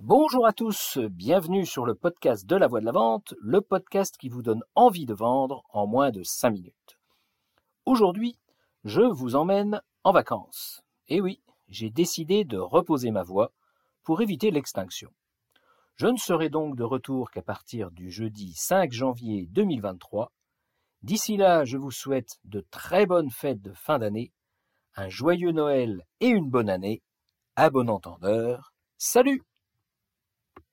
Bonjour à tous, bienvenue sur le podcast de la voix de la vente, le podcast qui vous donne envie de vendre en moins de 5 minutes. Aujourd'hui, je vous emmène en vacances. Et oui, j'ai décidé de reposer ma voix pour éviter l'extinction. Je ne serai donc de retour qu'à partir du jeudi 5 janvier 2023. D'ici là, je vous souhaite de très bonnes fêtes de fin d'année, un joyeux Noël et une bonne année. À bon entendeur, salut